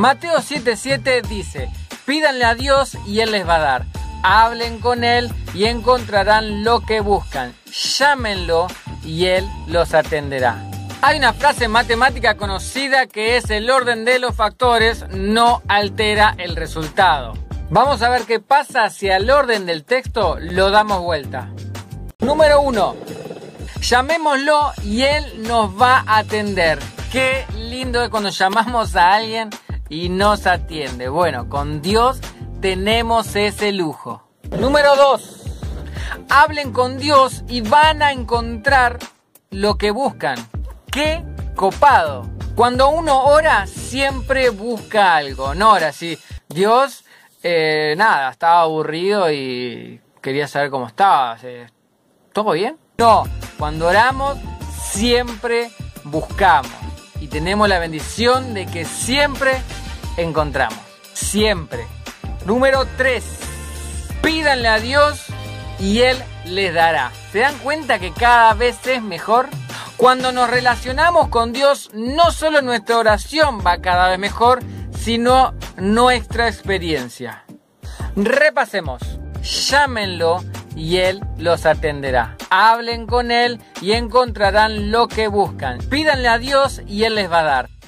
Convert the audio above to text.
Mateo 7:7 dice, pídanle a Dios y Él les va a dar. Hablen con Él y encontrarán lo que buscan. Llámenlo y Él los atenderá. Hay una frase matemática conocida que es el orden de los factores no altera el resultado. Vamos a ver qué pasa si al orden del texto lo damos vuelta. Número 1. Llamémoslo y él nos va a atender. Qué lindo es cuando llamamos a alguien y nos atiende. Bueno, con Dios tenemos ese lujo. Número 2. Hablen con Dios y van a encontrar lo que buscan. ¡Qué copado! Cuando uno ora, siempre busca algo. No ora así. Dios, eh, nada, estaba aburrido y quería saber cómo estaba. ¿Todo bien? No, cuando oramos, siempre buscamos. Y tenemos la bendición de que siempre encontramos. Siempre. Número 3. Pídanle a Dios y Él les dará. ¿Se dan cuenta que cada vez es mejor? Cuando nos relacionamos con Dios, no solo nuestra oración va cada vez mejor, sino nuestra experiencia. Repasemos. Llámenlo y Él los atenderá. Hablen con Él y encontrarán lo que buscan. Pídanle a Dios y Él les va a dar.